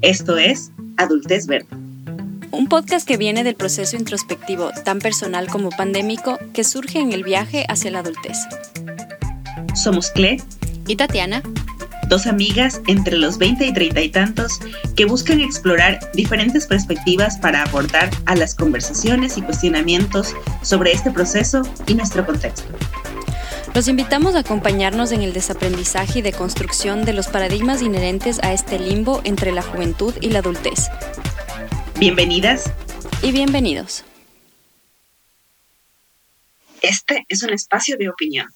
Esto es Adultez Verde. Un podcast que viene del proceso introspectivo tan personal como pandémico que surge en el viaje hacia la adultez. Somos Cle y Tatiana, dos amigas entre los 20 y 30 y tantos que buscan explorar diferentes perspectivas para aportar a las conversaciones y cuestionamientos sobre este proceso y nuestro contexto. Los invitamos a acompañarnos en el desaprendizaje y deconstrucción de los paradigmas inherentes a este limbo entre la juventud y la adultez. Bienvenidas y bienvenidos. Este es un espacio de opinión.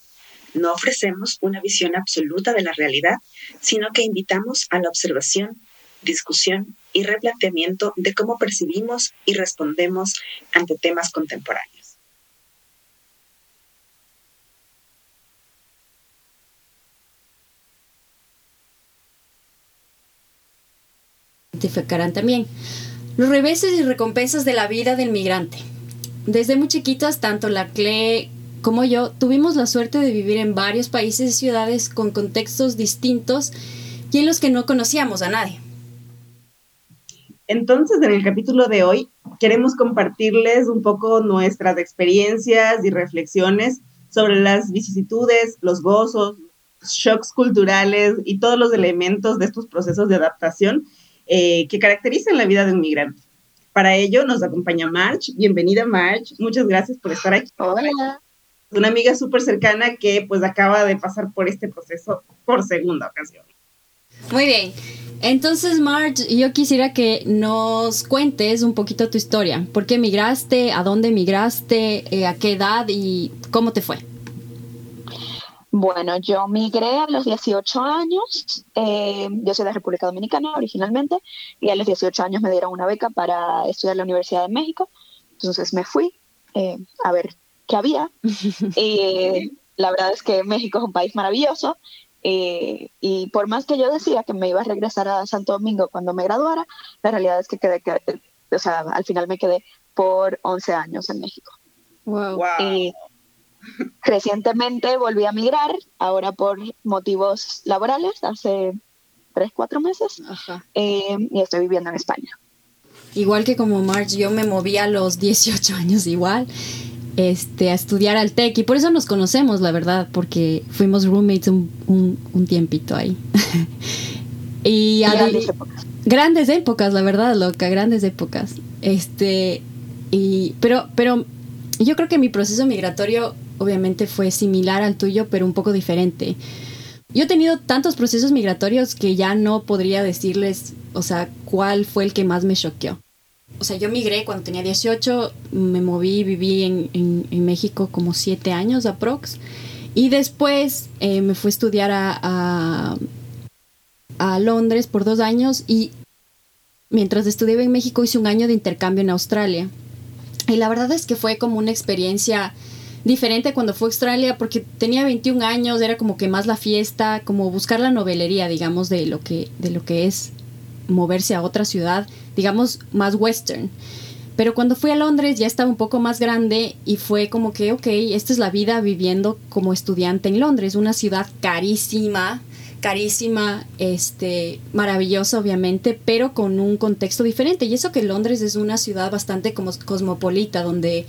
No ofrecemos una visión absoluta de la realidad, sino que invitamos a la observación, discusión y replanteamiento de cómo percibimos y respondemos ante temas contemporáneos. También. Los reveses y recompensas de la vida del migrante. Desde muy chiquitas, tanto la CLE como yo tuvimos la suerte de vivir en varios países y ciudades con contextos distintos y en los que no conocíamos a nadie. Entonces, en el capítulo de hoy queremos compartirles un poco nuestras experiencias y reflexiones sobre las vicisitudes, los gozos, shocks culturales y todos los elementos de estos procesos de adaptación eh, que caracterizan la vida de un migrante. Para ello nos acompaña March. Bienvenida March. Muchas gracias por estar aquí. Hola. Una amiga súper cercana que pues acaba de pasar por este proceso por segunda ocasión. Muy bien. Entonces, March, yo quisiera que nos cuentes un poquito tu historia. ¿Por qué migraste? ¿A dónde migraste? Eh, ¿A qué edad? ¿Y cómo te fue? Bueno, yo migré a los 18 años, eh, yo soy de República Dominicana originalmente, y a los 18 años me dieron una beca para estudiar en la Universidad de México, entonces me fui eh, a ver qué había. y la verdad es que México es un país maravilloso, eh, y por más que yo decía que me iba a regresar a Santo Domingo cuando me graduara, la realidad es que quedé, o sea, al final me quedé por 11 años en México. Wow. Recientemente volví a migrar, ahora por motivos laborales, hace tres, cuatro meses, eh, y estoy viviendo en España. Igual que como March, yo me moví a los 18 años igual, este, a estudiar al TEC, y por eso nos conocemos, la verdad, porque fuimos roommates un, un, tiempito ahí. y grandes épocas. Grandes épocas, la verdad, loca, grandes épocas. Este, y, pero, pero yo creo que mi proceso migratorio obviamente fue similar al tuyo, pero un poco diferente. Yo he tenido tantos procesos migratorios que ya no podría decirles, o sea, cuál fue el que más me choqueó. O sea, yo migré cuando tenía 18, me moví, viví en, en, México como 7 años aprox. Y después eh, me fui a estudiar a, a, a Londres por dos años y mientras estudiaba en México hice un año de intercambio en Australia. Y la verdad es que fue como una experiencia diferente cuando fue a Australia porque tenía 21 años, era como que más la fiesta, como buscar la novelería, digamos, de lo que, de lo que es moverse a otra ciudad, digamos, más western. Pero cuando fui a Londres ya estaba un poco más grande y fue como que, ok, esta es la vida viviendo como estudiante en Londres, una ciudad carísima, carísima, este, maravillosa obviamente, pero con un contexto diferente. Y eso que Londres es una ciudad bastante como cosmopolita, donde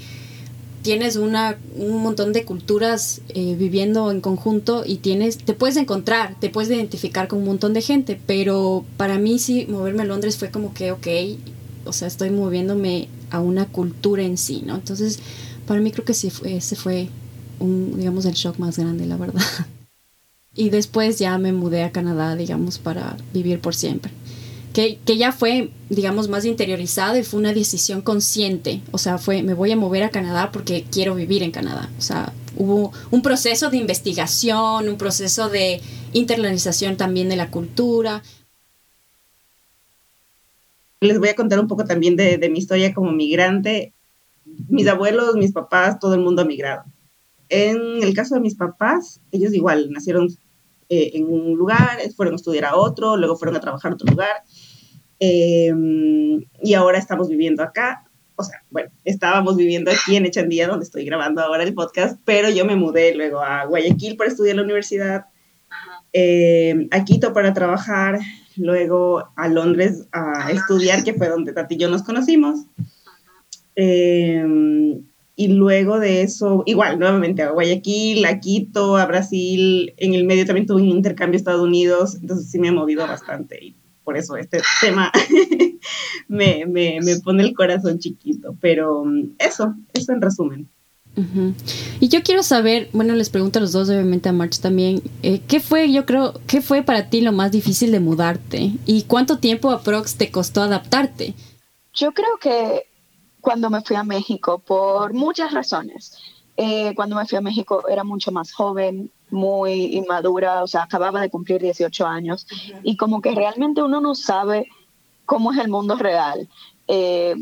tienes una, un montón de culturas eh, viviendo en conjunto y tienes, te puedes encontrar, te puedes identificar con un montón de gente, pero para mí sí, moverme a Londres fue como que, ok, o sea, estoy moviéndome a una cultura en sí, ¿no? Entonces, para mí creo que sí fue, ese fue un, digamos, el shock más grande, la verdad. Y después ya me mudé a Canadá, digamos, para vivir por siempre que, ya fue, digamos, más interiorizado y fue una decisión consciente. O sea, fue, me voy a mover a Canadá porque quiero vivir en Canadá. O sea, hubo un proceso de investigación, un proceso de internalización también de la cultura. Les voy a contar un poco también de, mi historia como migrante. Mis abuelos, mis papás, todo el mundo ha migrado. En el caso de mis papás, ellos igual nacieron eh, en un lugar, fueron a estudiar a otro, luego fueron a trabajar a otro lugar Em, y ahora estamos viviendo acá. O sea, bueno, estábamos viviendo aquí en Echandía, donde estoy grabando ahora el podcast, pero yo me mudé luego a Guayaquil para estudiar en la universidad. eh, a Quito para trabajar, luego a Londres a estudiar, que fue donde Tati y yo nos conocimos. Eh, y luego de eso, igual, nuevamente a Guayaquil, a Quito, a Brasil, en el medio también tuve un intercambio a Estados Unidos, entonces sí me he movido bastante y por eso este tema me, me, me, pone el corazón chiquito, pero mm, eso, eso en resumen. Y yo quiero saber, bueno, les pregunto a los dos, obviamente a March también, eh, ¿qué fue, yo creo, qué fue para ti lo más difícil de mudarte? ¿Y cuánto tiempo aprox te costó adaptarte? Yo creo que cuando me fui a México, por muchas razones. Eh, cuando me fui a México era mucho más joven, muy inmadura, o sea, acababa de cumplir 18 años y como que realmente uno no sabe cómo es el mundo real. Eh,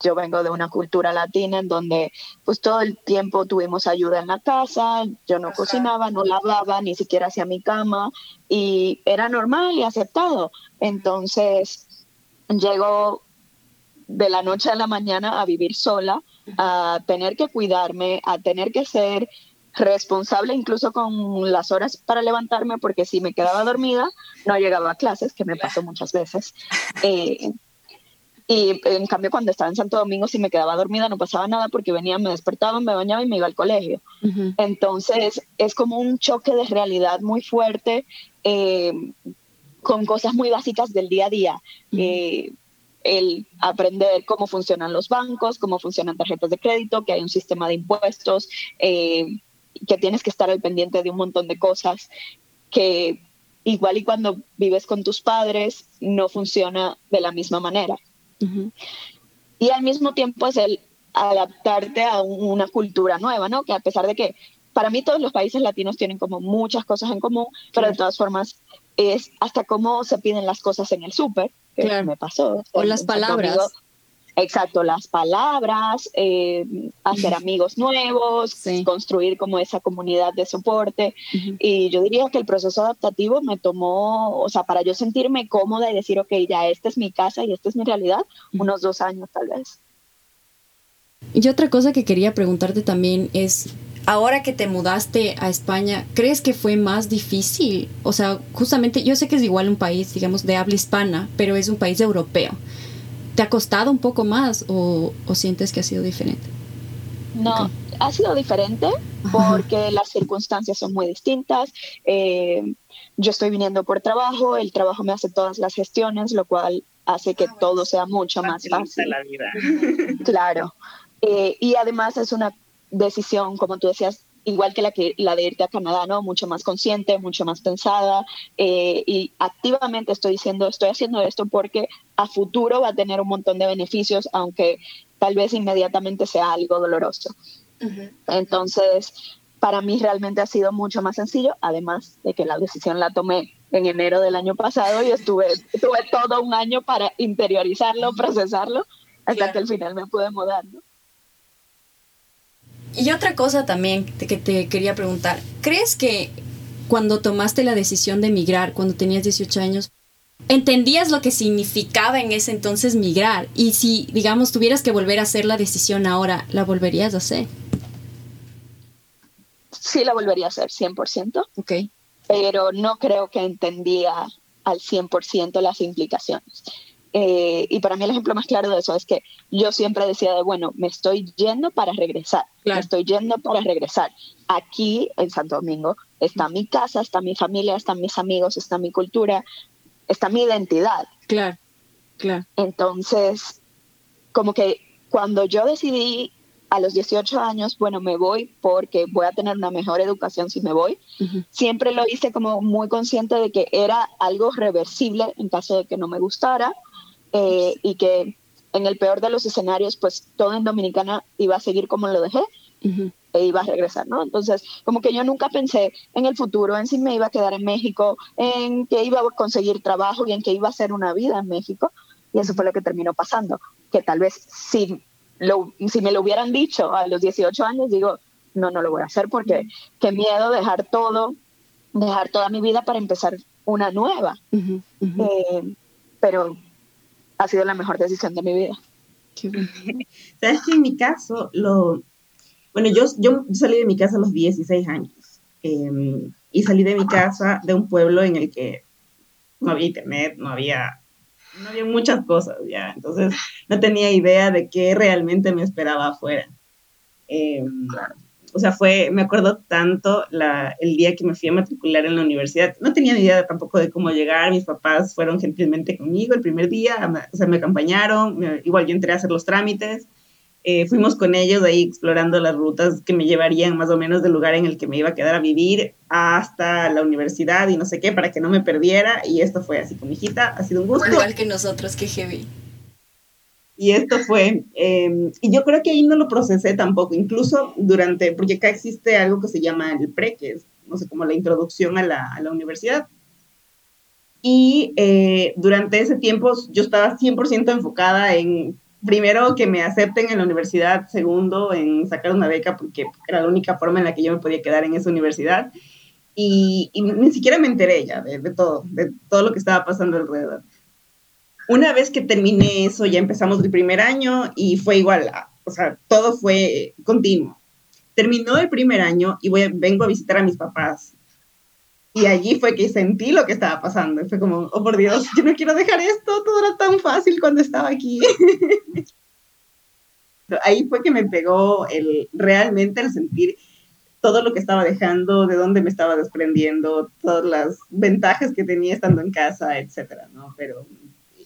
yo vengo de una cultura latina en donde pues todo el tiempo tuvimos ayuda en la casa, yo no cocinaba, no lavaba, ni siquiera hacía mi cama y era normal y aceptado. Entonces llegó de la noche a la mañana a vivir sola, a tener que cuidarme, a tener que ser responsable incluso con las horas para levantarme, porque si me quedaba dormida no llegaba a clases, que me pasó muchas veces. Eh, y en cambio cuando estaba en Santo Domingo, si me quedaba dormida no pasaba nada porque venía, me despertaba, me bañaba y me iba al colegio. Entonces es como un choque de realidad muy fuerte eh, con cosas muy básicas del día a día el aprender cómo funcionan los bancos, cómo funcionan tarjetas de crédito, que hay un sistema de impuestos, eh, que tienes que estar al pendiente de un montón de cosas que igual y cuando vives con tus padres no funciona de la misma manera. Y al mismo tiempo es el adaptarte a una cultura nueva, ¿no? Que a pesar de que para mí todos los países latinos tienen como muchas cosas en común, pero de todas formas es hasta cómo se piden las cosas en el súper, que me pasó. O las palabras. exacto, las palabras, eh, hacer amigos nuevos, construir como esa comunidad de soporte. Y yo diría que el proceso adaptativo me tomó, o sea, para yo sentirme cómoda y decir, ok, ya esta es mi casa y esta es mi realidad, unos dos años tal vez. Y otra cosa que quería preguntarte también es, ahora que te mudaste a España, ¿crees que fue más difícil? O sea, justamente yo sé que es igual un país, digamos, de habla hispana, pero es un país europeo. ¿Te ha costado un poco más o, sientes que ha sido diferente? No, ha sido diferente porque las circunstancias son muy distintas. Eh, yo estoy viniendo por trabajo, el trabajo me hace todas las gestiones, lo cual hace que todo sea mucho más fácil. La vida. Claro. Eh, y además es una decisión, como tú decías, igual que la, que la de irte a Canadá, ¿no? Mucho más consciente, mucho más pensada eh, y activamente estoy diciendo, estoy haciendo esto porque a futuro va a tener un montón de beneficios, aunque tal vez inmediatamente sea algo doloroso. Entonces, para mí realmente ha sido mucho más sencillo, además de que la decisión la tomé en enero del año pasado y estuve, tuve todo un año para interiorizarlo, procesarlo, hasta que al final me pude mudar, ¿no? Y otra cosa también que te quería preguntar, ¿crees que cuando tomaste la decisión de migrar, cuando tenías 18 años, entendías lo que significaba en ese entonces migrar? Y si, digamos, tuvieras que volver a hacer la decisión ahora, ¿la volverías a hacer? Sí, la volvería a hacer, 100%. Ok. Pero no creo que entendía al 100% las implicaciones. Eh, y para mí el ejemplo más claro de eso es que yo siempre decía de, bueno, me estoy yendo para regresar, me estoy yendo para regresar. Aquí en Santo Domingo está mi casa, está mi familia, están mis amigos, está mi cultura, está mi identidad. Claro, claro. Entonces, como que cuando yo decidí a los 18 años, bueno, me voy porque voy a tener una mejor educación si me voy. Siempre lo hice como muy consciente de que era algo reversible en caso de que no me gustara eh, y que en el peor de los escenarios, pues todo en Dominicana iba a seguir como lo dejé e iba a regresar, ¿no? Entonces, como que yo nunca pensé en el futuro, en si me iba a quedar en México, en que iba a conseguir trabajo y en que iba a hacer una vida en México. Y eso fue lo que terminó pasando, que tal vez si, lo, si me lo hubieran dicho a los 18 años, digo, no, no lo voy a hacer porque qué miedo dejar todo, dejar toda mi vida para empezar una nueva. Eh, pero ha sido la mejor decisión de mi vida. Sabes que en mi caso, lo, bueno, yo, yo salí de mi casa a los 16 años. em, y salí de mi casa, de un pueblo en el que no había internet, no había, no había muchas cosas ya, entonces no tenía idea de qué realmente me esperaba afuera. Em, o sea, fue, me acuerdo tanto la, el día que me fui a matricular en la universidad. No tenía ni idea tampoco de cómo llegar. Mis papás fueron gentilmente conmigo el primer día, o sea, me acompañaron. igual yo entré a hacer los trámites. Eh, fuimos con ellos ahí explorando las rutas que me llevarían más o menos del lugar en el que me iba a quedar a vivir hasta la universidad y no sé qué, para que no me perdiera. Y esto fue así con mi hijita, ha sido un gusto. Igual que nosotros, que heavy. Y esto fue, em, y yo creo que ahí no lo procesé tampoco, incluso durante, porque acá existe algo que se llama el PRE, que es, no sé, como la introducción a la, a la universidad. Y eh, durante ese tiempo yo estaba 100% enfocada en, primero, que me acepten en la universidad, segundo, en sacar una beca, porque era la única forma en la que yo me podía quedar en esa universidad. Y, ni siquiera me enteré ya de todo, de todo lo que estaba pasando alrededor una vez que terminé eso, ya empezamos el primer año y fue igual, o sea, todo fue continuo. Terminó el primer año y voy, vengo a visitar a mis papás. Y allí fue que sentí lo que estaba pasando. fue como, oh por Dios, yo no quiero dejar esto, todo era tan fácil cuando estaba aquí. Ahí fue que me pegó el, realmente el sentir todo lo que estaba dejando, de dónde me estaba desprendiendo, todas las ventajas que tenía estando en casa, etcétera, ¿no? Pero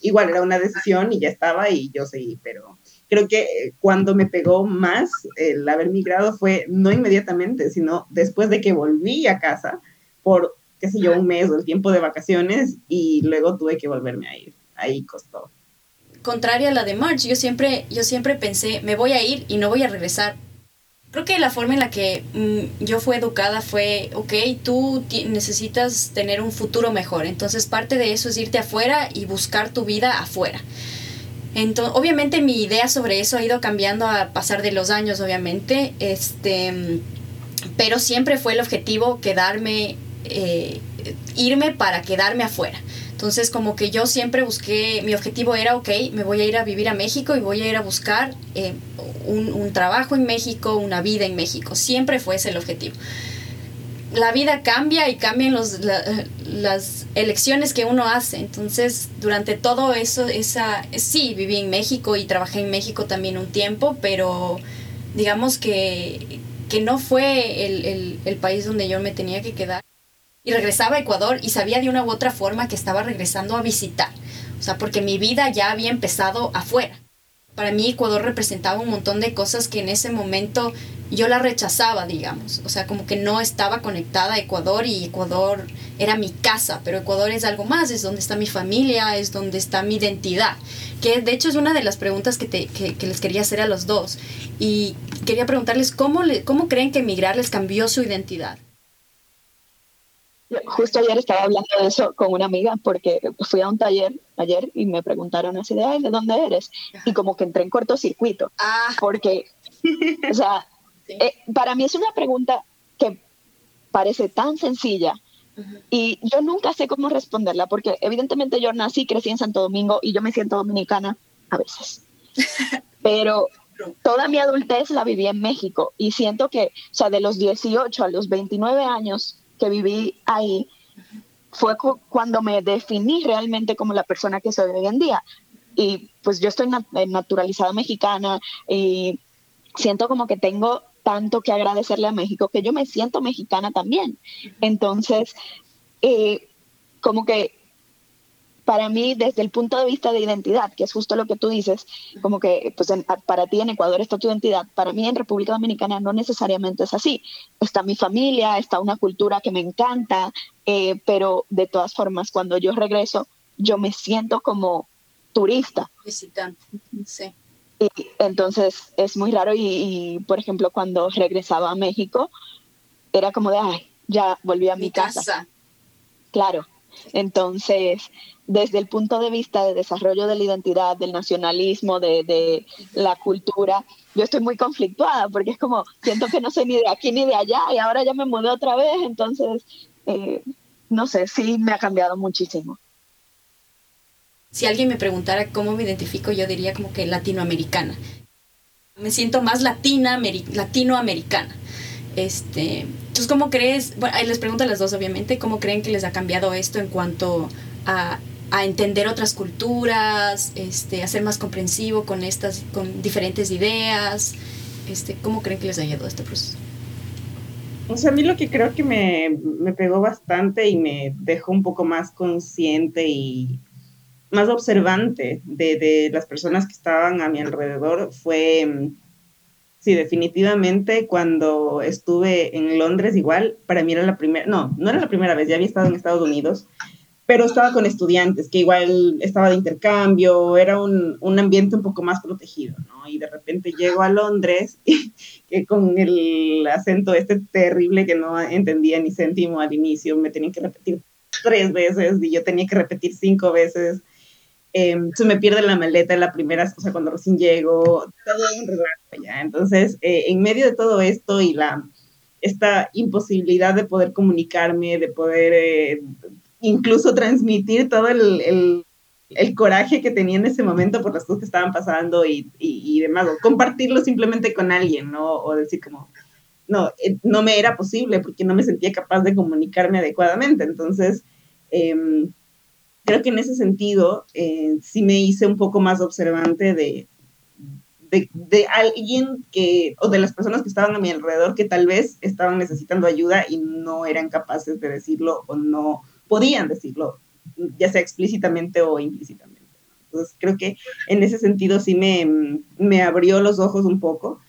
igual era una decisión y ya estaba y yo seguí, pero creo que eh, cuando me pegó más el haber migrado fue no inmediatamente, sino después de que volví a casa por, qué sé yo, un mes o el tiempo de vacaciones y luego tuve que volverme a ir. Ahí costó. Contraria a la de March, yo siempre, yo siempre pensé, me voy a ir y no voy a regresar Creo que la forma en la que mm, yo fui educada fue, ok, tú necesitas tener un futuro mejor, entonces parte de eso es irte afuera y buscar tu vida afuera. Entonces, obviamente mi idea sobre eso ha ido cambiando a pasar de los años, obviamente, este, pero siempre fue el objetivo quedarme, eh, irme para quedarme afuera. Entonces, como que yo siempre busqué, mi objetivo era, ok, me voy a ir a vivir a México y voy a ir a buscar eh, un, trabajo en México, una vida en México. Siempre fue ese el objetivo. La vida cambia y cambian los, las elecciones que uno hace. Entonces, durante todo eso, esa, sí, viví en México y trabajé en México también un tiempo, pero digamos que, que no fue el, el, el país donde yo me tenía que quedar y regresaba a Ecuador y sabía de una u otra forma que estaba regresando a visitar. O sea, porque mi vida ya había empezado afuera. Para mí Ecuador representaba un montón de cosas que en ese momento yo la rechazaba, digamos. O sea, como que no estaba conectada a Ecuador y Ecuador era mi casa, pero Ecuador es algo más, es donde está mi familia, es donde está mi identidad. Que de hecho es una de las preguntas que, te, que, les quería hacer a los dos. Y quería preguntarles cómo, le, cómo creen que emigrar les cambió su identidad. Justo ayer estaba hablando de eso con una amiga porque fui a un taller ayer y me preguntaron así de, ay, ¿de dónde eres? Y como que entré en cortocircuito. Ah. Porque, o sea, eh, para mí es una pregunta que parece tan sencilla y yo nunca sé cómo responderla porque evidentemente yo nací, crecí en Santo Domingo y yo me siento dominicana a veces. Pero toda mi adultez la viví en México y siento que, o sea, de los 18 a los 29 años, que viví ahí fue cuando me definí realmente como la persona que soy hoy en día. Y pues yo estoy eh, naturalizada mexicana y siento como que tengo tanto que agradecerle a México que yo me siento mexicana también. Entonces, eh, como que para mí, desde el punto de vista de identidad, que es justo lo que tú dices, como que pues para ti en Ecuador está tu identidad, para mí en República Dominicana no necesariamente es así. Está mi familia, está una cultura que me encanta, eh, pero de todas formas, cuando yo regreso, yo me siento como turista. Visitante, sí. Y entonces es muy raro y, por ejemplo, cuando regresaba a México, era como de, ay, ya volví a mi, casa. Claro. Entonces, desde el punto de vista de desarrollo de la identidad, del nacionalismo, de, la cultura, yo estoy muy conflictuada porque es como, siento que no soy ni de aquí ni de allá y ahora ya me mudé otra vez, entonces, eh, no sé, sí me ha cambiado muchísimo. Si alguien me preguntara cómo me identifico, yo diría como que latinoamericana. Me siento más latina, latinoamericana. Este, entonces, ¿cómo crees? Bueno, les pregunto a las dos, obviamente, ¿cómo creen que les ha cambiado esto en cuanto a, a entender otras culturas, este, a ser más comprensivo con estas, con diferentes ideas? Este, ¿Cómo creen que les ha ayudado este proceso? O sea, a mí lo que creo que me, me pegó bastante y me dejó un poco más consciente y más observante de, de las personas que estaban a mi alrededor fue Sí, definitivamente cuando estuve en Londres igual, para mí era la primera, no, no era la primera vez, ya había estado en Estados Unidos, pero estaba con estudiantes que igual estaba de intercambio, era un, un ambiente un poco más protegido, ¿no? Y de repente llego a Londres, y, que con el acento este terrible que no entendía ni céntimo al inicio, me tenían que repetir tres veces y yo tenía que repetir cinco veces eh, se me pierde la maleta en la primera, o sea, cuando recién llego, todo un. Entonces, eh, en medio de todo esto y la, esta imposibilidad de poder comunicarme, de poder eh, incluso transmitir todo el, el, coraje que tenía en ese momento por las cosas que estaban pasando y, y, y demás, o compartirlo simplemente con alguien, ¿no? O decir como, no, eh, no me era posible porque no me sentía capaz de comunicarme adecuadamente. Entonces, eh, creo que en ese sentido eh, sí me hice un poco más observante de, de, alguien que, o de las personas que estaban a mi alrededor que tal vez estaban necesitando ayuda y no eran capaces de decirlo o no podían decirlo, ya sea explícitamente o implícitamente. Entonces creo que en ese sentido sí me, me abrió los ojos un poco.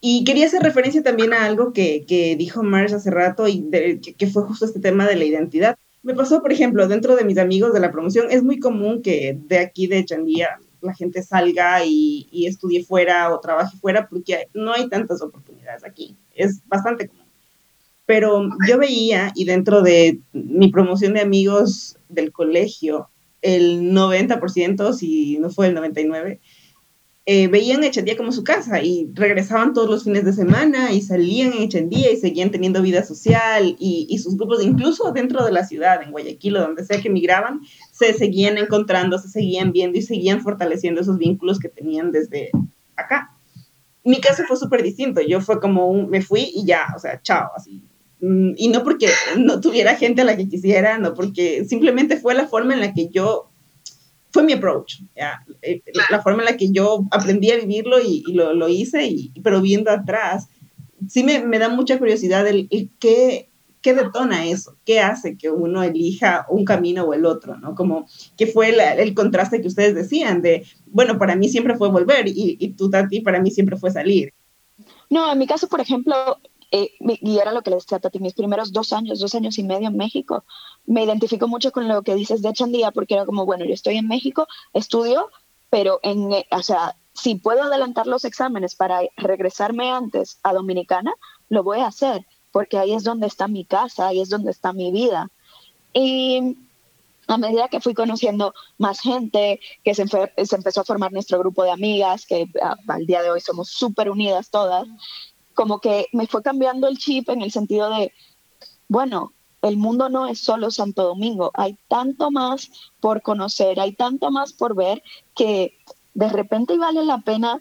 Y quería hacer referencia también a algo que, que dijo Mars hace rato y de, que fue justo este tema de la identidad me pasó, por ejemplo, dentro de mis amigos de la promoción, es muy común que de aquí de Chandía la gente salga y, y estudie fuera o trabaje fuera porque no hay tantas oportunidades aquí. Es bastante común. Pero yo veía, y dentro de mi promoción de amigos del colegio, el 90%, si no fue el 99%, eh, veían Echendía como su casa y regresaban todos los fines de semana y salían en Echendía y seguían teniendo vida social y, y, sus grupos, incluso dentro de la ciudad, en Guayaquil o donde sea que migraban, se seguían encontrando, se seguían viendo y seguían fortaleciendo esos vínculos que tenían desde acá. Mi caso fue súper distinto, yo fue como un, me fui y ya, o sea, chao, así. Mm, y no porque no tuviera gente a la que quisiera, no porque simplemente fue la forma en la que yo fue mi approach, ¿ya? Eh, la forma en la que yo aprendí a vivirlo y, y lo, lo, hice, y, pero viendo atrás, sí me, me da mucha curiosidad el, el, qué, qué detona eso, qué hace que uno elija un camino o el otro, ¿no? Como que fue el, el contraste que ustedes decían de, bueno, para mí siempre fue volver y, y tú, Tati, para mí siempre fue salir. No, en mi caso, por ejemplo, eh, y era lo que les decía Tati, mis primeros dos años, dos años y medio en México, me identifico mucho con lo que dices de Chandía, porque era como, bueno, yo estoy en México, estudio, pero en, eh, o sea, si puedo adelantar los exámenes para regresarme antes a Dominicana, lo voy a hacer, porque ahí es donde está mi casa, ahí es donde está mi vida. Y a medida que fui conociendo más gente, que se, se empezó a formar nuestro grupo de amigas, que a, al día de hoy somos súper unidas todas, como que me fue cambiando el chip en el sentido de, bueno, el mundo no es solo Santo Domingo, hay tanto más por conocer, hay tanto más por ver que de repente vale la pena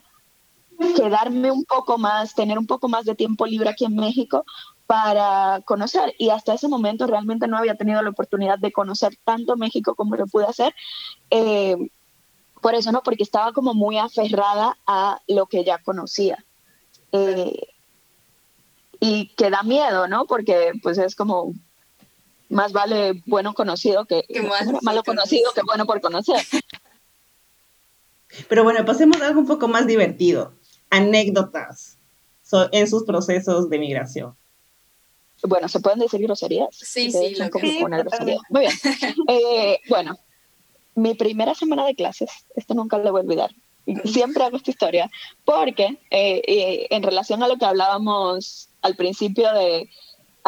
quedarme un poco más, tener un poco más de tiempo libre aquí en México para conocer. Y hasta ese momento realmente no había tenido la oportunidad de conocer tanto México como lo pude hacer. Eh, por eso, ¿no? Porque estaba como muy aferrada a lo que ya conocía. Eh, y que da miedo, ¿no? Porque pues es como más vale bueno conocido que, que malo conocido que bueno por conocer. Pero bueno, pasemos a algo un poco más divertido. Anécdotas so, en sus procesos de migración. Bueno, ¿se pueden decir groserías? Sí, sí, lo que sí, grosería. Muy bien. Eh, bueno, mi primera semana de clases, esto nunca le voy a olvidar. Siempre hago esta historia, porque eh, eh, en relación a lo que hablábamos al principio de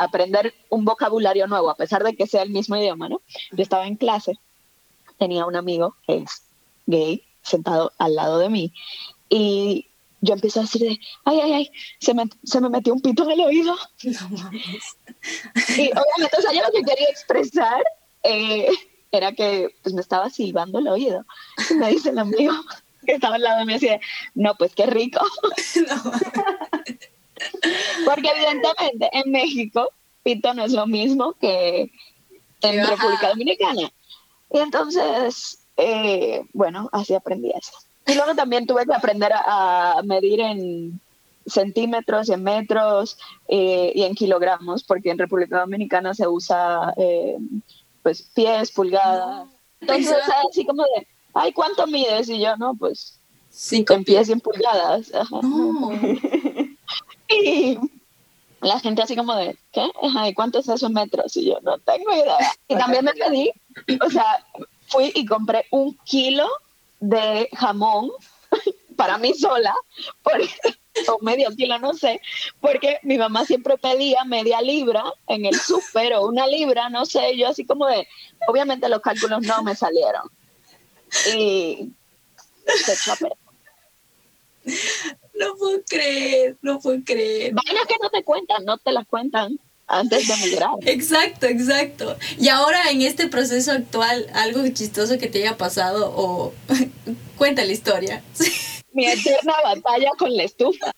aprender un vocabulario nuevo, a pesar de que sea el mismo idioma, ¿no? Yo estaba en clase, tenía un amigo que es gay sentado al lado de mí y yo empiezo a decir de, ay, ay, ay, se me, se me metió un pito en el oído. No mames. Y obviamente, o sea, yo lo que quería expresar eh, era que pues, me estaba silbando el oído. Y me dice el amigo que estaba al lado de mí, así de, no, pues qué rico. No. Porque evidentemente en México pito no es lo mismo que en República Dominicana. Y entonces, eh, bueno, así aprendí eso. Y luego también tuve que aprender a, medir en centímetros y en metros eh, y en kilogramos, porque en República Dominicana se usa eh, pues pies, pulgadas. Entonces, así como de, ay, ¿cuánto mides? Y yo, no, pues, Cinco en pies y en pulgadas. Y la gente así como de, ¿qué? ¿Y cuánto es eso metros? Y yo, no tengo idea. Y también me pedí, o sea, fui y compré un kilo de jamón para mí sola, o medio kilo, no sé, porque mi mamá siempre pedía media libra en el súper o una libra, no sé, yo así como de, obviamente los cálculos no me salieron. Y se No puedo creer, no puedo creer. Vainas que no te cuentan, no te las cuentan antes de migrar. Exacto, exacto. Y ahora en este proceso actual, algo chistoso que te haya pasado o cuenta la historia. Mi eterna batalla con la estufa.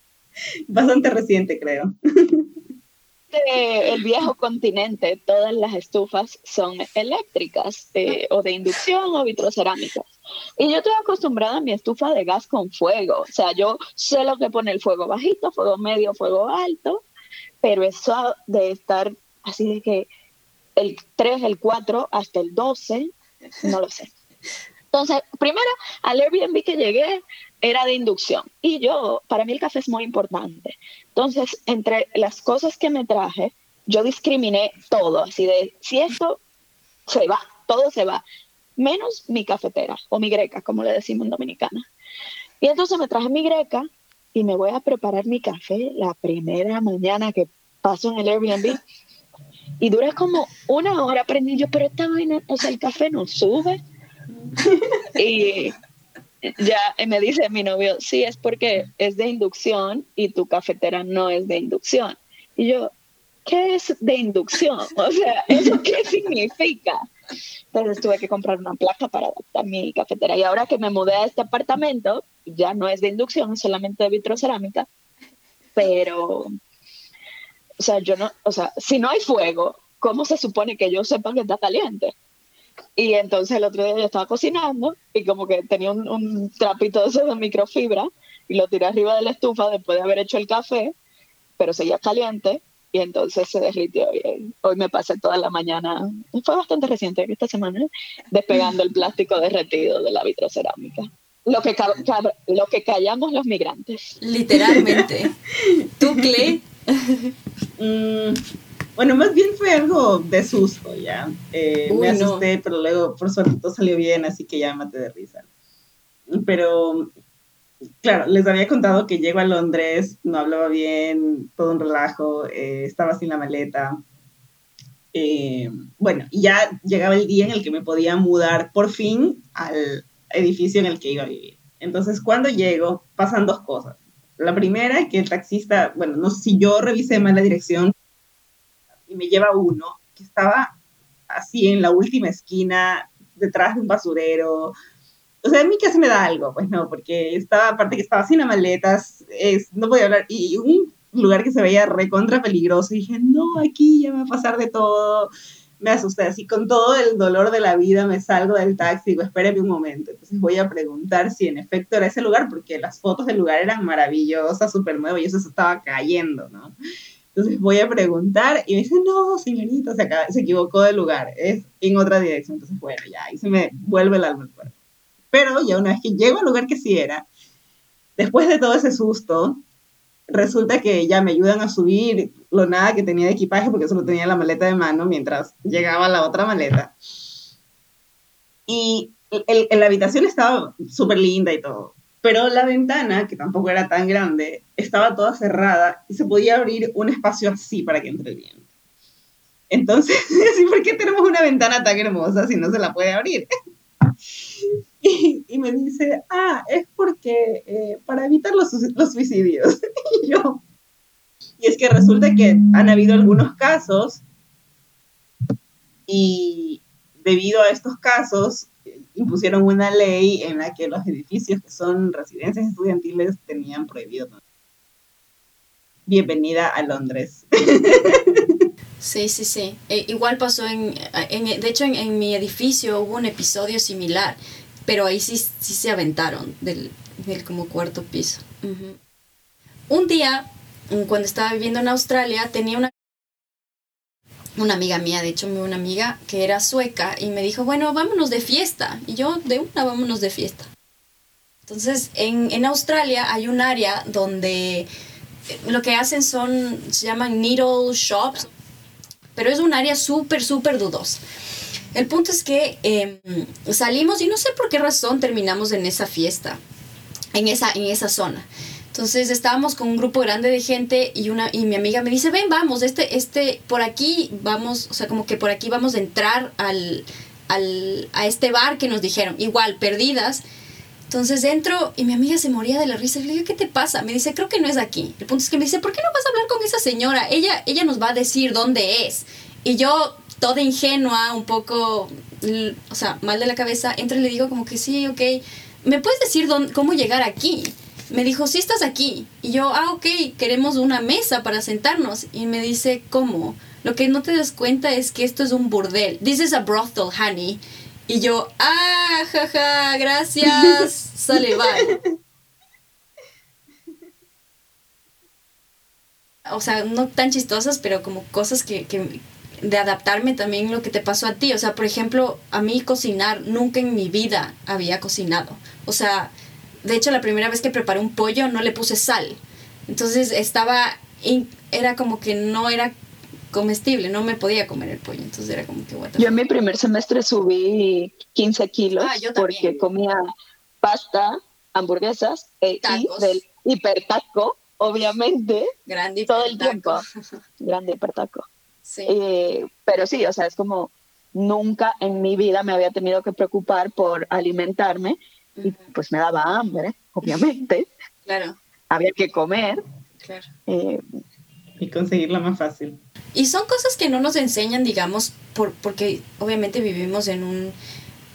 Bastante reciente, creo. el viejo continente, todas las estufas son eléctricas eh, o de inducción o vitrocerámicas. Y yo estoy acostumbrada a mi estufa de gas con fuego. O sea, yo sé lo que pone el fuego bajito, fuego medio, fuego alto, pero eso de estar así de que el 3, el 4 hasta el 12, no lo sé. Entonces, primero, al Airbnb que llegué era de inducción. Y yo, para mí el café es muy importante. Entonces, entre las cosas que me traje, yo discriminé todo, así de, si esto se va, todo se va, menos mi cafetera o mi greca, como le decimos en dominicana. Y entonces me traje mi greca y me voy a preparar mi café la primera mañana que paso en el Airbnb. Y dura como una hora aprendí yo, pero esta vaina, o sea, el café no sube. Y ya me dice mi novio, sí, es porque es de inducción y tu cafetera no es de inducción. Y yo, ¿qué es de inducción? O sea, ¿eso qué significa? Entonces tuve que comprar una placa para adaptar mi cafetera. Y ahora que me mudé a este apartamento, ya no es de inducción, es solamente de vitrocerámica. Pero, o sea, yo no, o sea, si no hay fuego, ¿cómo se supone que yo sepa que está caliente? Y entonces el otro día yo estaba cocinando y como que tenía un, trapito de ese de microfibra y lo tiré arriba de la estufa después de haber hecho el café, pero seguía caliente y entonces se derritió. Y hoy me pasé toda la mañana, fue bastante reciente esta semana, despegando el plástico derretido de la vitrocerámica. Lo que, lo que callamos los migrantes. Literalmente. ¿Tú, Cle? Mm, bueno, más bien fue algo de susto, ya. Eh, me asusté, pero luego, por suerte, todo salió bien, así que ya maté de risa. Pero claro, les había contado que llego a Londres, no hablaba bien, todo un relajo, eh, estaba sin la maleta. Eh, bueno, ya llegaba el día en el que me podía mudar por fin al edificio en el que iba a vivir. Entonces, cuando llego, pasan dos cosas. La primera, que el taxista, bueno, no sé si yo revisé mal la dirección y me lleva uno que estaba así en la última esquina, detrás de un basurero, o sea, a mí casi me da algo, pues no, porque estaba, aparte que estaba sin maletas, es, no podía hablar, y un lugar que se veía recontra peligroso, y dije, no, aquí ya va a pasar de todo, me asusté, así con todo el dolor de la vida me salgo del taxi, digo, espéreme un momento, entonces voy a preguntar si en efecto era ese lugar, porque las fotos del lugar eran maravillosas, súper nuevas, y eso se estaba cayendo, ¿no? Entonces voy a preguntar y me dice, no, señorita, se, se equivocó de lugar, es en otra dirección. Entonces, bueno, ya, ahí se me vuelve el alma al cuerpo. Pero ya una vez que llego al lugar que sí era, después de todo ese susto, resulta que ya me ayudan a subir lo nada que tenía de equipaje, porque solo tenía la maleta de mano mientras llegaba la otra maleta. Y en la habitación estaba súper linda y todo, pero la ventana, que tampoco era tan grande, estaba toda cerrada y se podía abrir un espacio así para que entre el viento. Entonces, ¿por qué tenemos una ventana tan hermosa si no se la puede abrir? Y, me dice, ah, es porque eh, para evitar los, los suicidios. y yo, y es que resulta que han habido algunos casos y debido a estos casos impusieron una ley en la que los edificios que son residencias estudiantiles tenían prohibido. bienvenida a Londres. Sí, sí, sí. E, igual pasó en, en, de hecho en, en, mi edificio hubo un episodio similar, pero ahí sí, sí se aventaron del, del como cuarto piso. Un día, cuando estaba viviendo en Australia, tenía una una amiga mía, de hecho, una amiga que era sueca y me dijo, bueno, vámonos de fiesta. Y yo, de una, vámonos de fiesta. Entonces, en, en Australia hay un área donde eh, lo que hacen son, se llaman needle shops, pero es un área súper, súper dudosa. El punto es que em, salimos y no sé por qué razón terminamos en esa fiesta, en esa, en esa zona. Entonces estábamos con un grupo grande de gente y una y mi amiga me dice, "Ven, vamos, este este por aquí vamos, o sea, como que por aquí vamos a entrar al, al a este bar que nos dijeron, igual perdidas." Entonces entro y mi amiga se moría de la risa. Le digo, ¿qué te pasa? Me dice, creo que no es aquí. El punto es que me dice, ¿por qué no vas a hablar con esa señora? Ella, ella nos va a decir dónde es. Y yo, toda ingenua, un poco, o sea, mal de la cabeza, entro y le digo como que sí, ok. ¿Me puedes decir dónde, cómo llegar aquí? Me dijo, sí estás aquí. Y yo, ah, ok, queremos una mesa para sentarnos. Y me dice, ¿cómo? Lo que no te das cuenta es que esto es un burdel. This is a brothel, honey. Y yo, ah, jaja, gracias, sale, bye. O sea, no tan chistosas, pero como cosas que, que de adaptarme también lo que te pasó a ti. O sea, por ejemplo, a mí cocinar, nunca en mi vida había cocinado. O sea, de hecho, la primera vez que preparé un pollo no le puse sal. Entonces estaba, era como que no era comestible, no me podía comer el pollo. Entonces era como que... Yo en mi primer semestre subí 15 kilos ah, porque comía pasta, hamburguesas e, y del hipertaco, obviamente. Grande Todo el tiempo. Grande hipertaco. Sí. Eh, pero sí, o sea, es como nunca en mi vida me había tenido que preocupar por alimentarme y pues me daba hambre, obviamente. claro. Había que comer. Claro. Eh, y conseguirla más fácil. Y son cosas que no nos enseñan, digamos, por, porque obviamente vivimos en un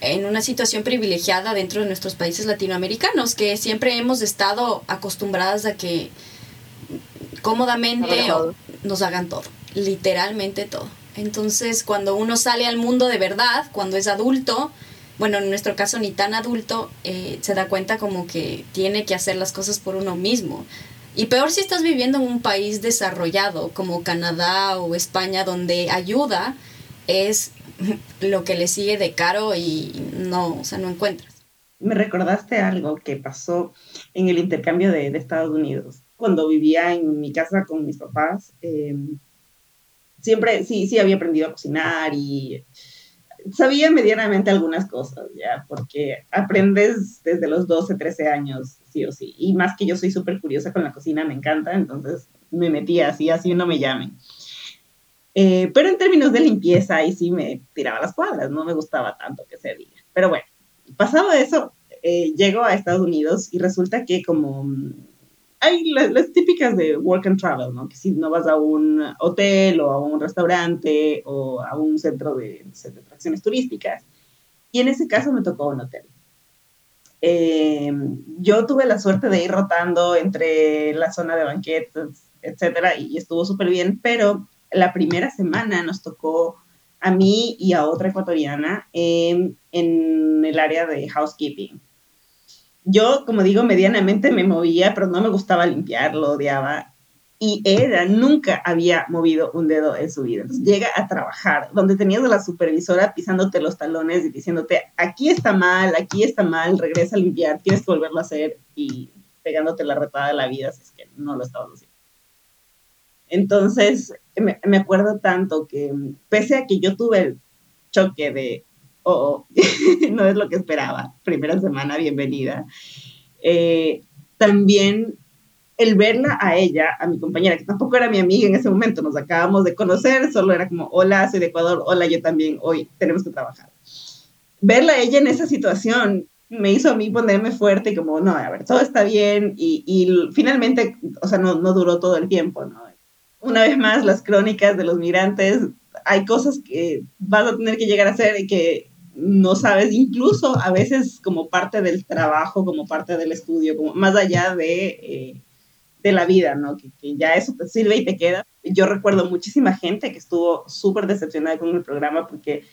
en una situación privilegiada dentro de nuestros países latinoamericanos, que siempre hemos estado acostumbradas a que cómodamente nos hagan todo, literalmente todo. Entonces, cuando uno sale al mundo de verdad, cuando es adulto, bueno, en nuestro caso ni tan adulto, eh, se da cuenta como que tiene que hacer las cosas por uno mismo. Y peor si estás viviendo en un país desarrollado como Canadá o España, donde ayuda es lo que le sigue de caro y no, o sea, no encuentras. Me recordaste algo que pasó en el intercambio de, Estados Unidos. Cuando vivía en mi casa con mis papás, em, siempre, sí, sí había aprendido a cocinar y sabía medianamente algunas cosas, ya, porque aprendes desde los 12, 13 años, sí o sí. Y más que yo soy súper curiosa con la cocina, me encanta, entonces me metía así, así no me llamen. Eh, pero en términos de limpieza, ahí sí me tiraba las cuadras, no me gustaba tanto que se diga. Pero bueno, pasado eso, eh, llego a Estados Unidos y resulta que como hay las, típicas de work and travel, ¿no? Que si no vas a un hotel o a un restaurante o a un centro de, atracciones turísticas. Y en ese caso me tocó un hotel. Eh, yo tuve la suerte de ir rotando entre la zona de banquetes, etcétera, y estuvo súper bien, pero la primera semana nos tocó a mí y a otra ecuatoriana en el área de housekeeping yo, como digo, medianamente me movía, pero no me gustaba limpiar, lo odiaba. Y ella nunca había movido un dedo en su vida. Entonces llega a trabajar, donde tenías a la supervisora pisándote los talones y diciéndote, aquí está mal, aquí está mal, regresa a limpiar, tienes que volverlo a hacer y pegándote la repada de la vida si es que no lo estabas haciendo. Entonces, me, me acuerdo tanto que pese a que yo tuve el choque de oh, no es lo que esperaba. Primera semana, bienvenida. Eh, también el verla a ella, a mi compañera, que tampoco era mi amiga en ese momento, nos acabamos de conocer, solo era como, hola, soy de Ecuador, hola, yo también, hoy tenemos que trabajar. Verla a ella en esa situación me hizo a mí ponerme fuerte como, no, a ver, todo está bien y, y finalmente, o sea, no, no duró todo el tiempo, ¿no? Una vez más, las crónicas de los migrantes, hay cosas que vas a tener que llegar a hacer y que no sabes, incluso a veces como parte del trabajo, como parte del estudio, como más allá de, eh, de la vida, ¿no? Que, ya eso te sirve y te queda. Yo recuerdo muchísima gente que estuvo súper decepcionada con el programa porque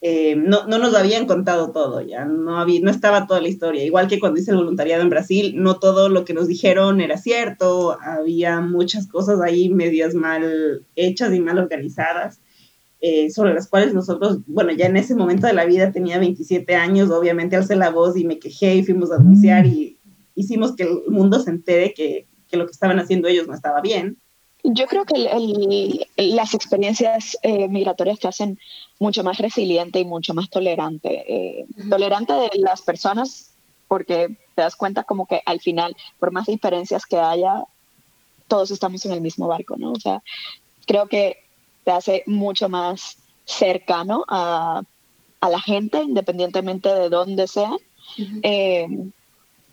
eh, no, no, nos habían contado todo, ya no, había, no estaba toda la historia. Igual que cuando hice el voluntariado en Brasil, no todo lo que nos dijeron era cierto, había muchas cosas ahí medias mal hechas y mal organizadas. Eh, sobre las cuales nosotros, bueno, ya en ese momento de la vida tenía 27 años, obviamente alcé la voz y me quejé y fuimos a anunciar y hicimos que el mundo se entere que, que lo que estaban haciendo ellos no estaba bien. Yo creo que las experiencias eh, migratorias te hacen mucho más resiliente y mucho más tolerante. Eh, tolerante de las personas porque te das cuenta como que al final, por más diferencias que haya, todos estamos en el mismo barco, ¿no? O sea, creo que te hace mucho más cercano a, a la gente, independientemente de dónde sea. Eh,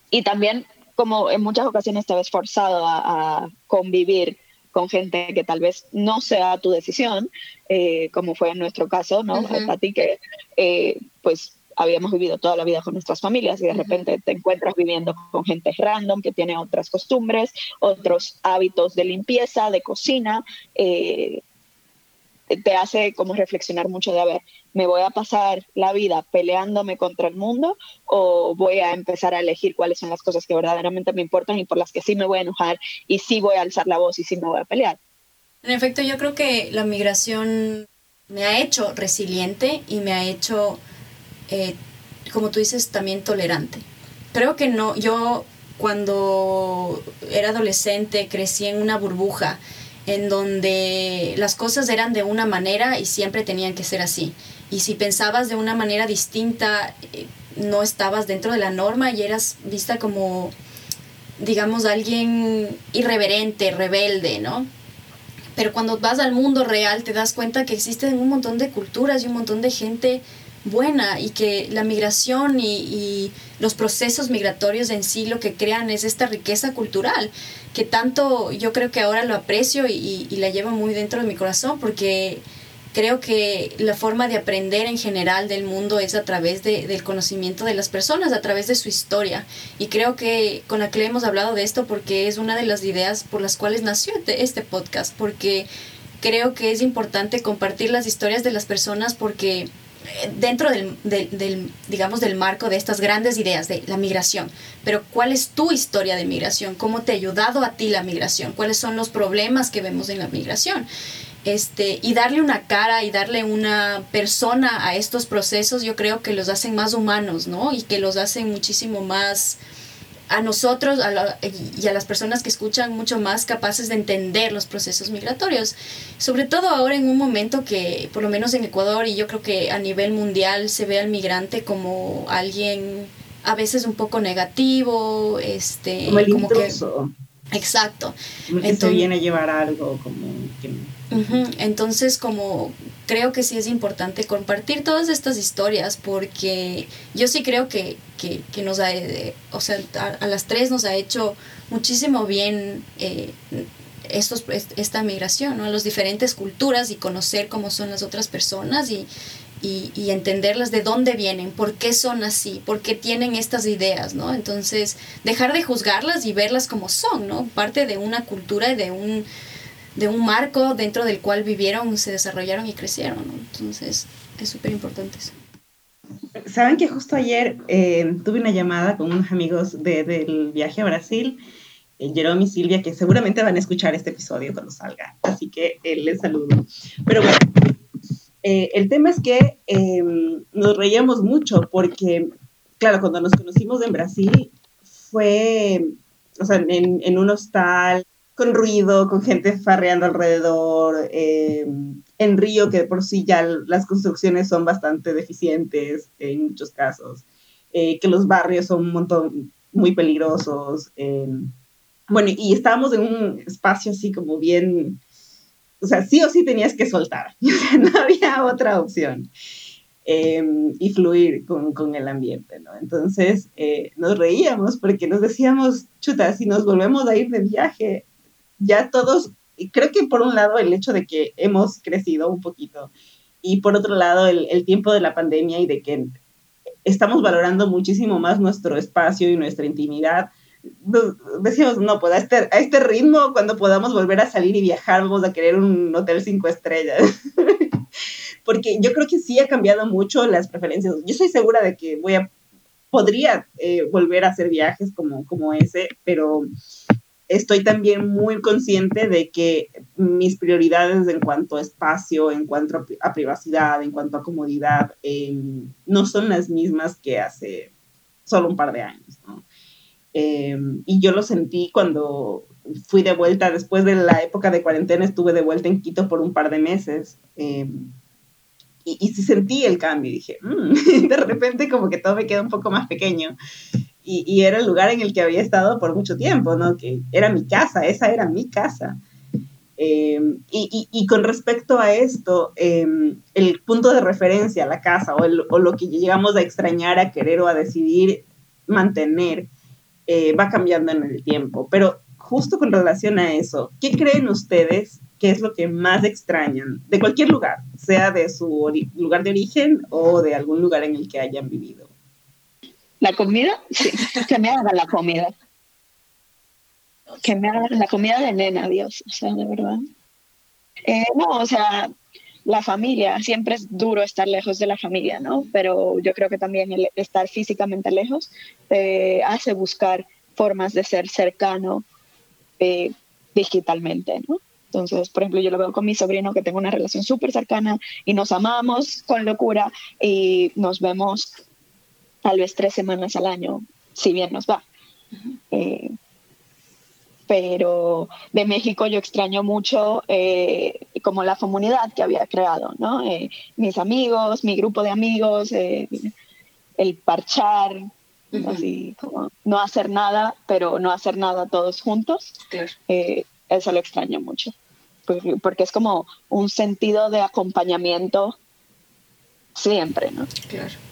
y también, como en muchas ocasiones te ves forzado a, a convivir con gente que tal vez no sea tu decisión, eh, como fue en nuestro caso, ¿no? A ti que eh, pues habíamos vivido toda la vida con nuestras familias y de repente te encuentras viviendo con gente random que tiene otras costumbres, otros hábitos de limpieza, de cocina, eh, te hace como reflexionar mucho de, a ver, ¿me voy a pasar la vida peleándome contra el mundo o voy a empezar a elegir cuáles son las cosas que verdaderamente me importan y por las que sí me voy a enojar y sí voy a alzar la voz y sí me voy a pelear? En efecto, yo creo que la migración me ha hecho resiliente y me ha hecho, eh, como tú dices, también tolerante. Creo que no, yo cuando era adolescente crecí en una burbuja en donde las cosas eran de una manera y siempre tenían que ser así. Y si pensabas de una manera distinta, eh, no estabas dentro de la norma y eras vista como, digamos, alguien irreverente, rebelde, ¿no? Pero cuando vas al mundo real te das cuenta que existen un montón de culturas y un montón de gente buena y que la migración y, los procesos migratorios en sí lo que crean es esta riqueza cultural que tanto yo creo que ahora lo aprecio y, la llevo muy dentro de mi corazón porque creo que la forma de aprender en general del mundo es a través del conocimiento de las personas, a través de su historia. Y creo que con la que hemos hablado de esto porque es una de las ideas por las cuales nació este, este podcast, porque creo que es importante compartir las historias de las personas porque dentro del, del, digamos, del marco de estas grandes ideas de la migración. Pero ¿cuál es tu historia de migración? ¿Cómo te ha ayudado a ti la migración? ¿Cuáles son los problemas que vemos en la migración? Este, y darle una cara y darle una persona a estos procesos, yo creo que los hacen más humanos, ¿no? Y que los hacen muchísimo más a nosotros y a las personas que escuchan mucho más capaces de entender los procesos migratorios. Sobre todo ahora en un momento que, por lo menos en Ecuador y yo creo que a nivel mundial, se ve al migrante como alguien a veces un poco negativo, este, como, el que... Exacto. Entonces, viene a llevar algo como que entonces, como creo que sí es importante compartir todas estas historias porque yo sí creo que, que, nos ha, eh, o sea, a, las tres nos ha hecho muchísimo bien eh, estos, esta migración, ¿no? A las diferentes culturas y conocer cómo son las otras personas y, y, y, entenderlas de dónde vienen, por qué son así, por qué tienen estas ideas, ¿no? Entonces, dejar de juzgarlas y verlas como son, ¿no? Parte de una cultura y de un de un marco dentro del cual vivieron, se desarrollaron y crecieron. Entonces, es súper importante eso. Saben que justo ayer eh, tuve una llamada con unos amigos de, del viaje a Brasil, eh, Jerome y Silvia, que seguramente van a escuchar este episodio cuando salga, así que eh, les saludo. Pero bueno, el tema es que nos reíamos mucho porque, claro, cuando nos conocimos en Brasil fue, o sea, en un hostal, con ruido, con gente farreando alrededor, eh, en Río, que por sí ya las construcciones son bastante deficientes en muchos casos, eh, que los barrios son un montón muy peligrosos. Eh, bueno, y estábamos en un espacio así como bien, o sea, sí o sí tenías que soltar, no había otra opción. y fluir con, con, el ambiente, ¿no? Entonces nos reíamos porque nos decíamos, chuta, si nos volvemos a ir de viaje, ya todos, creo que por un lado el hecho de que hemos crecido un poquito y por otro lado el, el tiempo de la pandemia y de que estamos valorando muchísimo más nuestro espacio y nuestra intimidad, decíamos, no, pues a este, a este ritmo, cuando podamos volver a salir y viajar, vamos a querer un hotel cinco estrellas. Porque yo creo que sí ha cambiado mucho las preferencias. Yo estoy segura de que voy a, podría eh, volver a hacer viajes como, como ese, pero estoy también muy consciente de que mis prioridades en cuanto a espacio, en cuanto a privacidad, en cuanto a comodidad, em, no son las mismas que hace solo un par de años. ¿no? Em, y yo lo sentí cuando fui de vuelta, después de la época de cuarentena, estuve de vuelta en Quito por un par de meses. Em, y, y, sentí el cambio dije, mm", de repente como que todo me queda un poco más pequeño y, era el lugar en el que había estado por mucho tiempo, ¿no? Que era mi casa, esa era mi casa. Em, y, con respecto a esto, em, el punto de referencia, la casa, o, o, lo que llegamos a extrañar, a querer o a decidir mantener, eh, va cambiando en el tiempo. Pero justo con relación a eso, ¿qué creen ustedes que es lo que más extrañan de cualquier lugar, sea de su lugar de origen o de algún lugar en el que hayan vivido? ¿La comida? Sí, que me hagan la comida. Que me hagan la comida de nena, Dios, o sea, de verdad. Eh, no, o sea, la familia, siempre es duro estar lejos de la familia, ¿no? Pero yo creo que también el estar físicamente lejos te hace buscar formas de ser cercano eh, digitalmente, ¿no? Entonces, por ejemplo, yo lo veo con mi sobrino que tengo una relación súper cercana y nos amamos con locura y nos vemos tal vez tres semanas al año, si bien nos va. Eh, pero de México yo extraño mucho eh, como la comunidad que había creado, ¿no? Eh, mis amigos, mi grupo de amigos, el parchar, así como no hacer nada, pero no hacer nada todos juntos. eso lo extraño mucho, porque es como un sentido de acompañamiento siempre, ¿no? Claro.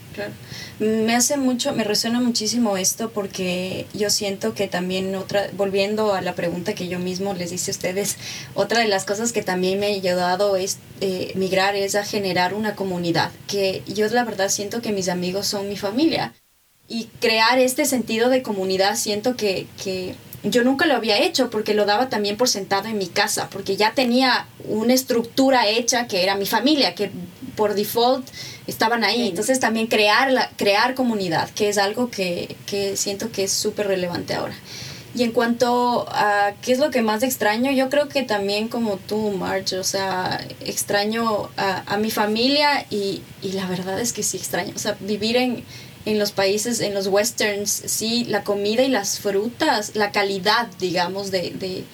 Me hace mucho, me resuena muchísimo esto porque yo siento que también otra, volviendo a la pregunta que yo mismo les hice a ustedes, otra de las cosas que también me ha ayudado es eh, migrar es a generar una comunidad, que yo la verdad siento que mis amigos son mi familia. Y crear este sentido de comunidad siento que, que yo nunca lo había hecho porque lo daba también por sentado en mi casa, porque ya tenía una estructura hecha que era mi familia, que por default estaban ahí. Entonces también crear, la, crear comunidad, que es algo que, que siento que es súper relevante ahora. Y en cuanto a qué es lo que más extraño, yo creo que también como tú, March, o sea, extraño a, a mi familia y, y, la verdad es que sí extraño, o sea, vivir en, en los países, en los westerns, sí, la comida y las frutas, la calidad, digamos, de, de,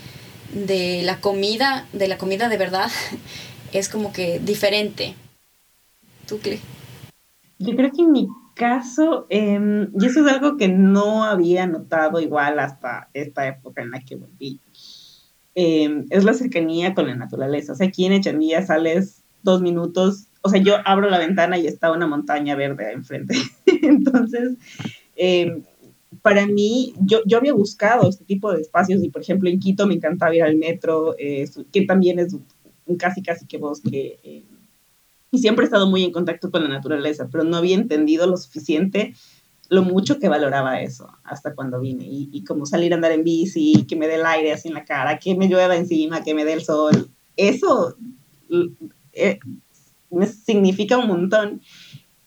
de la comida, de la comida de verdad, es como que diferente. ¿Tú qué? Yo creo que en mi caso, em, y eso es algo que no había notado igual hasta esta época en la que volví, em, es la cercanía con la naturaleza. O sea, aquí en Echandía sales dos minutos, o sea, yo abro la ventana y está una montaña verde enfrente. Entonces, em, para mí, yo, yo había buscado este tipo de espacios y, por ejemplo, en Quito me encantaba ir al metro, eh, que también es un casi, casi que bosque y siempre he estado muy en contacto con la naturaleza, pero no había entendido lo suficiente, lo mucho que valoraba eso hasta cuando vine. Y, como salir a andar en bici, que me dé el aire así en la cara, que me llueva encima, que me dé el sol, eso eh, significa un montón.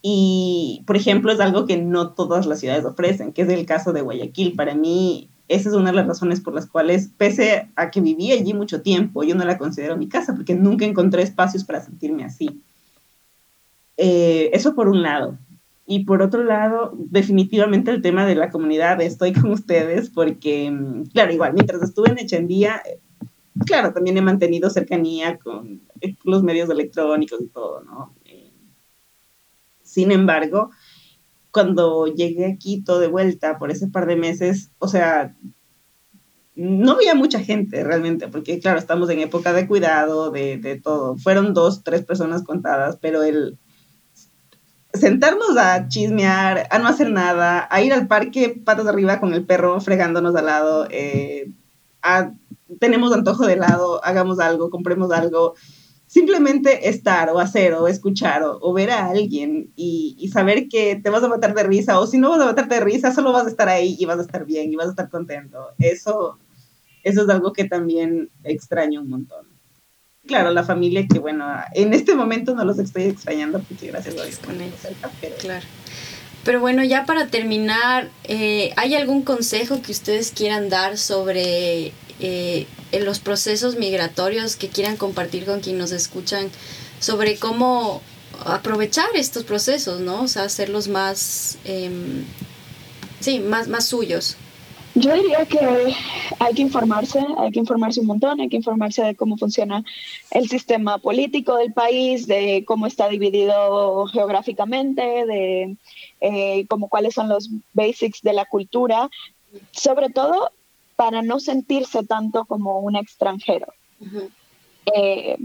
Y, por ejemplo, es algo que no todas las ciudades ofrecen, que es el caso de Guayaquil. Para mí, esa es una de las razones por las cuales, pese a que viví allí mucho tiempo, yo no la considero mi casa, porque nunca encontré espacios para sentirme así. Eh, eso por un lado. Y por otro lado, definitivamente el tema de la comunidad, estoy con ustedes porque, mm, claro, igual, mientras estuve en Echandía, eh, claro, también he mantenido cercanía con los medios electrónicos y todo, ¿no? sin embargo, cuando llegué aquí todo de vuelta por ese par de meses, o sea, no había mucha gente realmente, porque claro, estamos en época de cuidado, de, de todo. Fueron dos, tres personas contadas, pero el, sentarnos a chismear, a no hacer nada, a ir al parque patas arriba con el perro fregándonos al lado, eh, tenemos antojo de helado, hagamos algo, compremos algo. Simplemente estar o hacer o escuchar o, ver a alguien y, saber que te vas a matar de risa o si no vas a matar de risa, solo vas a estar ahí y vas a estar bien y vas a estar contento. Eso, eso es algo que también extraño un montón. Claro, la familia que bueno, en este momento no los estoy extrañando porque gracias a Dios con pero... Claro. Pero bueno, ya para terminar, eh, ¿hay algún consejo que ustedes quieran dar sobre eh, en los procesos migratorios que quieran compartir con quienes nos escuchan sobre cómo aprovechar estos procesos, ¿no? O sea, hacerlos más, em, sí, más, más suyos. Yo diría que hay que informarse, hay que informarse un montón, hay que informarse de cómo funciona el sistema político del país, de cómo está dividido geográficamente, de eh, cómo cuáles son los basics de la cultura, sobre todo para no sentirse tanto como un extranjero. Eh,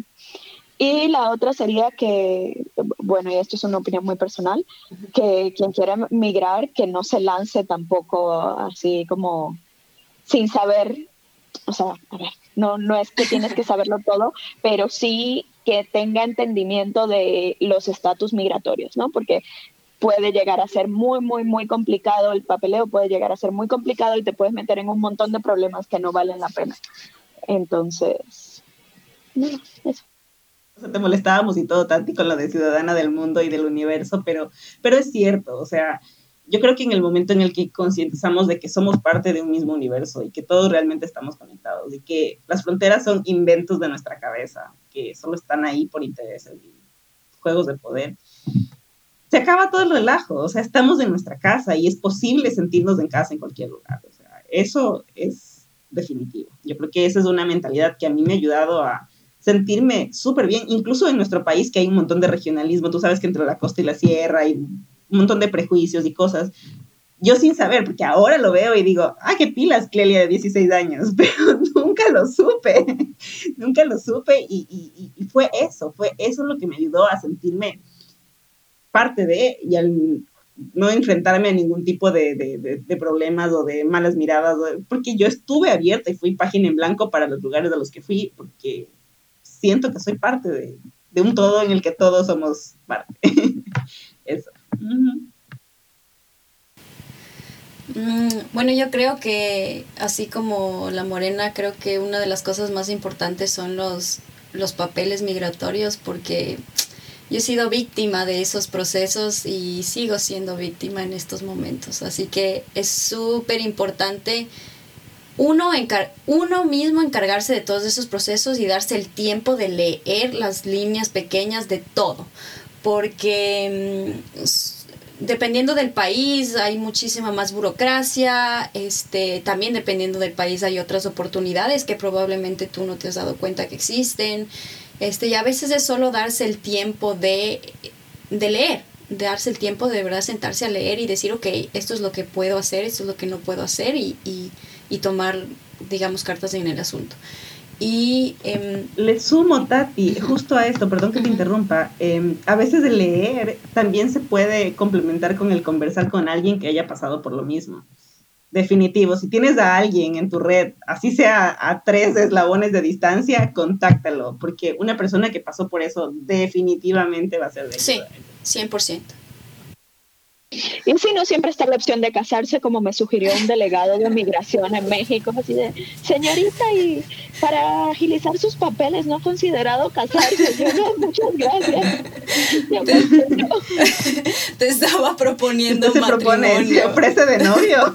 y la otra sería que, bueno, y esto es una opinión muy personal, que quien quiera migrar, que no se lance tampoco así como sin saber, o sea, a ver, no, no es que tienes que saberlo todo, pero sí que tenga entendimiento de los estatus migratorios, ¿no? Porque puede llegar a ser muy, muy, muy complicado, el papeleo puede llegar a ser muy complicado y te puedes meter en un montón de problemas que no valen la pena. Entonces, eso. O sea, te molestábamos y todo, Tati, con lo de ciudadana del mundo y del universo, pero, pero es cierto, o sea, yo creo que en el momento en el que concientizamos de que somos parte de un mismo universo y que todos realmente estamos conectados y que las fronteras son inventos de nuestra cabeza, que solo están ahí por intereses y juegos de poder, se acaba todo el relajo, o sea, estamos en nuestra casa y es posible sentirnos en casa en cualquier lugar, o sea, eso es definitivo. Yo creo que esa es una mentalidad que a mí me ha ayudado a sentirme súper bien, incluso en nuestro país que hay un montón de regionalismo, tú sabes que entre la costa y la sierra hay un montón de prejuicios y cosas. Yo sin saber, porque ahora lo veo y digo, ah, qué pilas, Clelia de 16 años, pero nunca lo supe, nunca lo supe y, y fue eso, fue eso lo que me ayudó a sentirme parte de, y al no enfrentarme a ningún tipo de, problemas o de malas miradas, porque yo estuve abierta y fui página en blanco para los lugares a los que fui, porque siento que soy parte de, un todo en el que todos somos parte. Eso. Mm, bueno, yo creo que así como la morena, creo que una de las cosas más importantes son los, los papeles migratorios porque yo he sido víctima de esos procesos y sigo siendo víctima en estos momentos. Así que es súper importante uno, uno mismo encargarse de todos esos procesos y darse el tiempo de leer las líneas pequeñas de todo. Porque mm, dependiendo del país hay muchísima más burocracia, este, también dependiendo del país hay otras oportunidades que probablemente tú no te has dado cuenta que existen. Este, y a veces es solo darse el tiempo de, de leer, de darse el tiempo de, verdad sentarse a leer y decir, ok, esto es lo que puedo hacer, esto es lo que no puedo hacer y, y, tomar, digamos, cartas en el asunto. Y em, le sumo, Tati, justo a esto, perdón que te interrumpa, em, a veces el leer también se puede complementar con el conversar con alguien que haya pasado por lo mismo definitivo. Si tienes a alguien en tu red, así sea a tres eslabones de distancia, contáctalo, porque una persona que pasó por eso definitivamente va a ser de Sí, 100%. Y si no, siempre está la opción de casarse, como me sugirió un delegado de migración en México, así de, señorita, y para agilizar sus papeles, ¿no ha considerado casarse? Yo no, muchas gracias. Te estaba proponiendo matrimonio. ofrece de novio.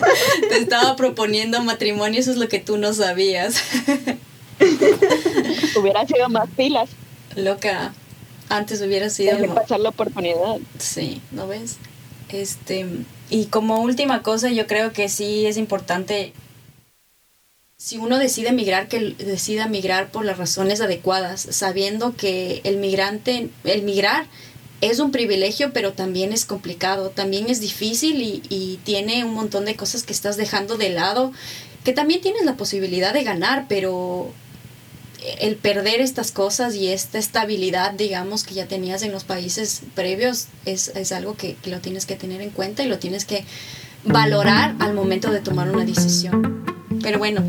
Te estaba proponiendo matrimonio, eso es lo que tú no sabías. Hubiera sido más pilas. Loca, antes hubiera sido... que pasar la oportunidad. Sí, ¿no ves? Este, y como última cosa, yo creo que sí es importante, si uno decide migrar, que decida migrar por las razones adecuadas, sabiendo que el migrante, el migrar es un privilegio, pero también es complicado, también es difícil y, y tiene un montón de cosas que estás dejando de lado, que también tienes la posibilidad de ganar, pero el perder estas cosas y esta estabilidad, digamos, que ya tenías en los países previos, es, es algo que, que, lo tienes que tener en cuenta y lo tienes que valorar al momento de tomar una decisión. Pero bueno,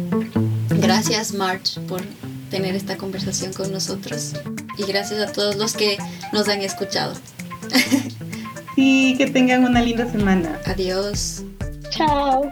gracias March por tener esta conversación con nosotros. y gracias a todos los que nos han escuchado. Sí, que tengan una linda semana. Adiós. Chao.